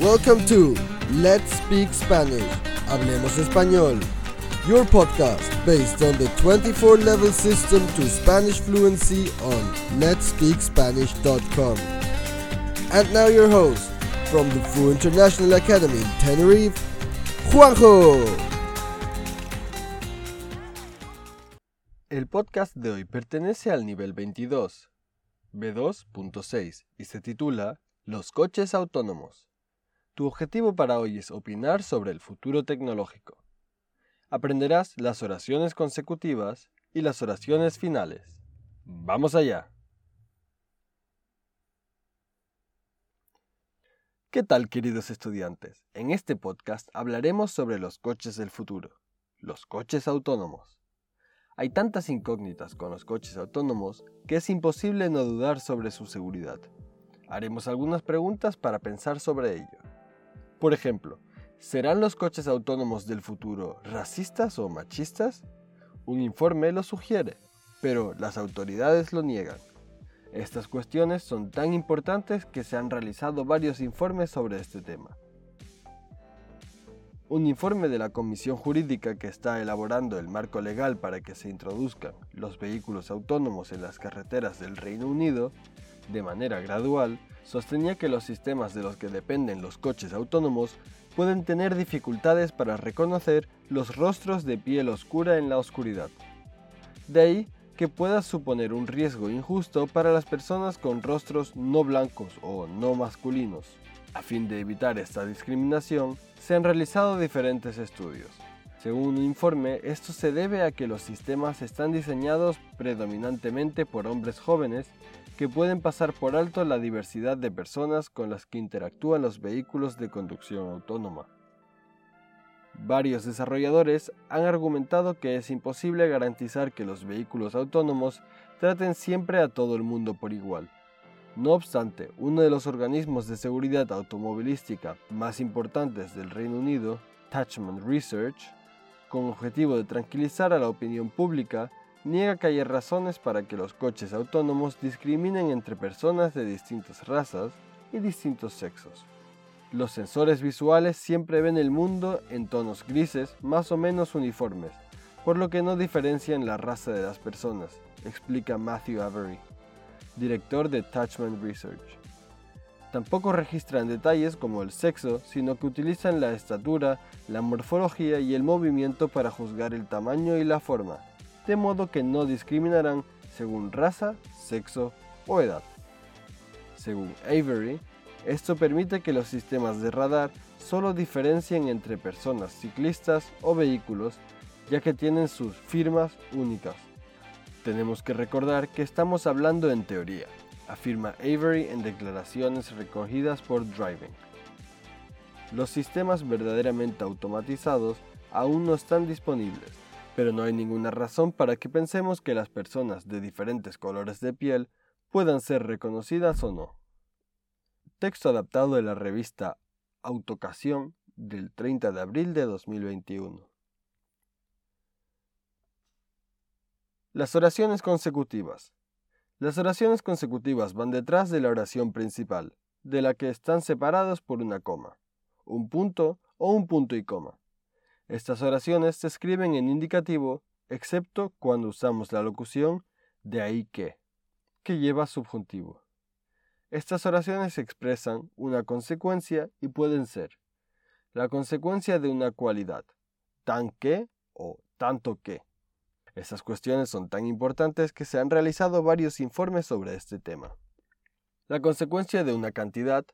Welcome to Let's Speak Spanish. Hablemos Español. Your podcast based on the 24 level system to Spanish fluency on letspeakspanish.com. And now your host from the Fu International Academy in Tenerife, Juanjo. El podcast de hoy pertenece al nivel 22, B2.6, y se titula Los coches autónomos. Tu objetivo para hoy es opinar sobre el futuro tecnológico. Aprenderás las oraciones consecutivas y las oraciones finales. ¡Vamos allá! ¿Qué tal queridos estudiantes? En este podcast hablaremos sobre los coches del futuro, los coches autónomos. Hay tantas incógnitas con los coches autónomos que es imposible no dudar sobre su seguridad. Haremos algunas preguntas para pensar sobre ello. Por ejemplo, ¿serán los coches autónomos del futuro racistas o machistas? Un informe lo sugiere, pero las autoridades lo niegan. Estas cuestiones son tan importantes que se han realizado varios informes sobre este tema. Un informe de la Comisión Jurídica que está elaborando el marco legal para que se introduzcan los vehículos autónomos en las carreteras del Reino Unido, de manera gradual, sostenía que los sistemas de los que dependen los coches autónomos pueden tener dificultades para reconocer los rostros de piel oscura en la oscuridad. De ahí que pueda suponer un riesgo injusto para las personas con rostros no blancos o no masculinos. A fin de evitar esta discriminación, se han realizado diferentes estudios. Según un informe, esto se debe a que los sistemas están diseñados predominantemente por hombres jóvenes que pueden pasar por alto la diversidad de personas con las que interactúan los vehículos de conducción autónoma. Varios desarrolladores han argumentado que es imposible garantizar que los vehículos autónomos traten siempre a todo el mundo por igual. No obstante, uno de los organismos de seguridad automovilística más importantes del Reino Unido, Touchman Research, con objetivo de tranquilizar a la opinión pública, niega que haya razones para que los coches autónomos discriminen entre personas de distintas razas y distintos sexos. Los sensores visuales siempre ven el mundo en tonos grises más o menos uniformes, por lo que no diferencian la raza de las personas, explica Matthew Avery, director de Touchman Research. Tampoco registran detalles como el sexo, sino que utilizan la estatura, la morfología y el movimiento para juzgar el tamaño y la forma, de modo que no discriminarán según raza, sexo o edad. Según Avery, esto permite que los sistemas de radar solo diferencien entre personas ciclistas o vehículos, ya que tienen sus firmas únicas. Tenemos que recordar que estamos hablando en teoría, afirma Avery en declaraciones recogidas por Driving. Los sistemas verdaderamente automatizados aún no están disponibles, pero no hay ninguna razón para que pensemos que las personas de diferentes colores de piel puedan ser reconocidas o no. Texto adaptado de la revista Autocasión del 30 de abril de 2021. Las oraciones consecutivas. Las oraciones consecutivas van detrás de la oración principal, de la que están separados por una coma, un punto o un punto y coma. Estas oraciones se escriben en indicativo, excepto cuando usamos la locución de ahí que, que lleva subjuntivo. Estas oraciones expresan una consecuencia y pueden ser la consecuencia de una cualidad, tan que o tanto que. Estas cuestiones son tan importantes que se han realizado varios informes sobre este tema. La consecuencia de una cantidad,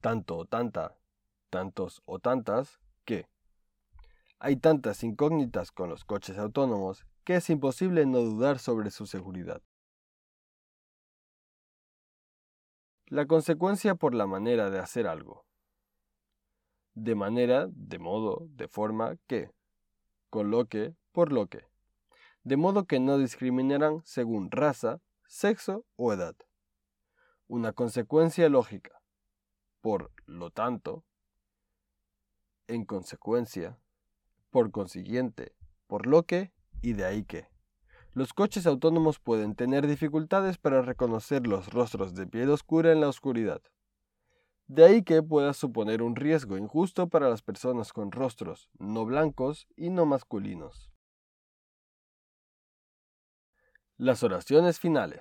tanto o tanta, tantos o tantas, que. Hay tantas incógnitas con los coches autónomos que es imposible no dudar sobre su seguridad. La consecuencia por la manera de hacer algo. De manera, de modo, de forma que. Con lo que, por lo que. De modo que no discriminarán según raza, sexo o edad. Una consecuencia lógica. Por lo tanto. En consecuencia por consiguiente, por lo que y de ahí que. Los coches autónomos pueden tener dificultades para reconocer los rostros de piel oscura en la oscuridad. De ahí que pueda suponer un riesgo injusto para las personas con rostros no blancos y no masculinos. Las oraciones finales.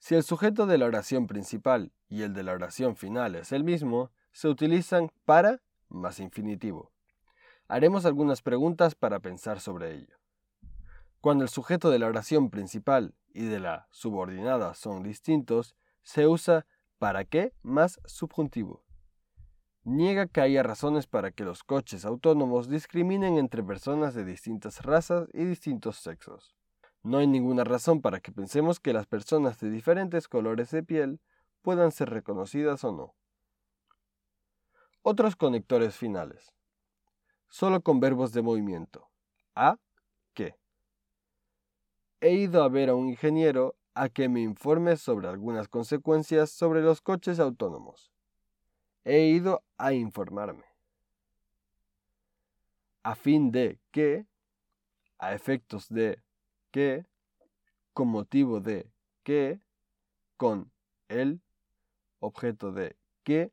Si el sujeto de la oración principal y el de la oración final es el mismo, se utilizan para más infinitivo. Haremos algunas preguntas para pensar sobre ello. Cuando el sujeto de la oración principal y de la subordinada son distintos, se usa para qué más subjuntivo. Niega que haya razones para que los coches autónomos discriminen entre personas de distintas razas y distintos sexos. No hay ninguna razón para que pensemos que las personas de diferentes colores de piel puedan ser reconocidas o no. Otros conectores finales. Solo con verbos de movimiento. A, que. He ido a ver a un ingeniero a que me informe sobre algunas consecuencias sobre los coches autónomos. He ido a informarme. A fin de que, a efectos de que, con motivo de que, con el objeto de que,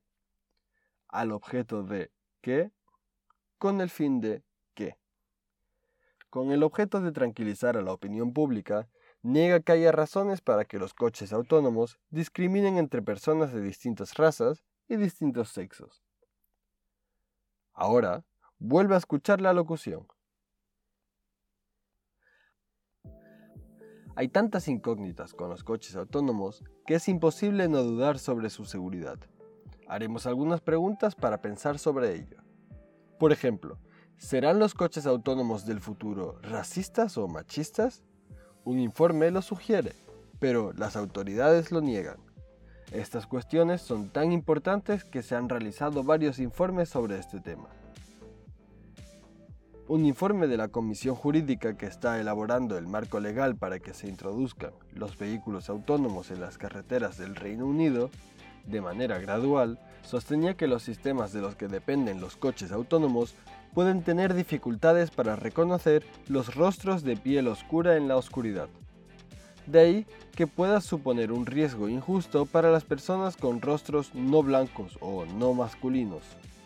al objeto de que, con el fin de que. Con el objeto de tranquilizar a la opinión pública, niega que haya razones para que los coches autónomos discriminen entre personas de distintas razas y distintos sexos. Ahora, vuelve a escuchar la locución. Hay tantas incógnitas con los coches autónomos que es imposible no dudar sobre su seguridad. Haremos algunas preguntas para pensar sobre ello. Por ejemplo, ¿serán los coches autónomos del futuro racistas o machistas? Un informe lo sugiere, pero las autoridades lo niegan. Estas cuestiones son tan importantes que se han realizado varios informes sobre este tema. Un informe de la Comisión Jurídica que está elaborando el marco legal para que se introduzcan los vehículos autónomos en las carreteras del Reino Unido, de manera gradual, sostenía que los sistemas de los que dependen los coches autónomos pueden tener dificultades para reconocer los rostros de piel oscura en la oscuridad. De ahí que pueda suponer un riesgo injusto para las personas con rostros no blancos o no masculinos.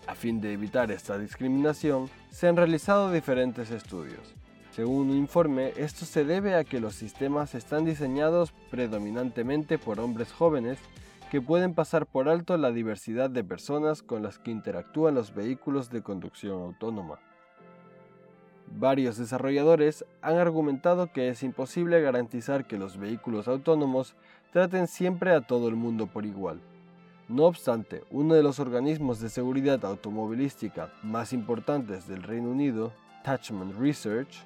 A fin de evitar esta discriminación, se han realizado diferentes estudios. Según un informe, esto se debe a que los sistemas están diseñados predominantemente por hombres jóvenes que pueden pasar por alto la diversidad de personas con las que interactúan los vehículos de conducción autónoma. Varios desarrolladores han argumentado que es imposible garantizar que los vehículos autónomos traten siempre a todo el mundo por igual. No obstante, uno de los organismos de seguridad automovilística más importantes del Reino Unido, Touchman Research,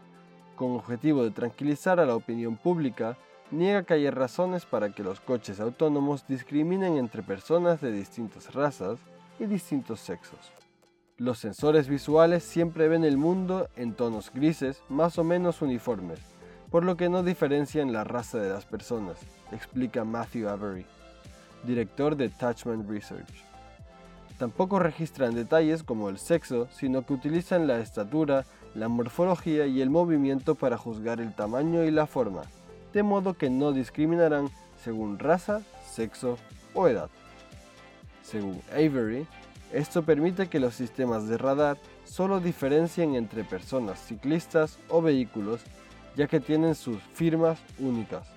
con objetivo de tranquilizar a la opinión pública, niega que haya razones para que los coches autónomos discriminen entre personas de distintas razas y distintos sexos. Los sensores visuales siempre ven el mundo en tonos grises más o menos uniformes, por lo que no diferencian la raza de las personas, explica Matthew Avery director de Touchman Research. Tampoco registran detalles como el sexo, sino que utilizan la estatura, la morfología y el movimiento para juzgar el tamaño y la forma, de modo que no discriminarán según raza, sexo o edad. Según Avery, esto permite que los sistemas de radar solo diferencien entre personas ciclistas o vehículos, ya que tienen sus firmas únicas.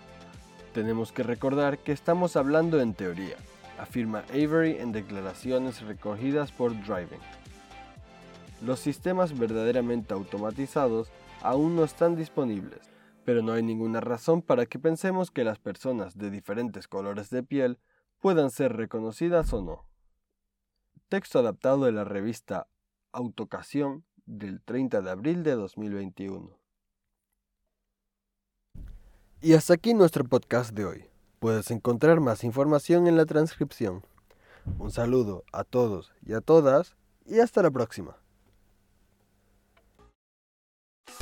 Tenemos que recordar que estamos hablando en teoría, afirma Avery en declaraciones recogidas por Driving. Los sistemas verdaderamente automatizados aún no están disponibles, pero no hay ninguna razón para que pensemos que las personas de diferentes colores de piel puedan ser reconocidas o no. Texto adaptado de la revista Autocasión del 30 de abril de 2021. Y hasta aquí nuestro podcast de hoy. Puedes encontrar más información en la transcripción. Un saludo a todos y a todas y hasta la próxima.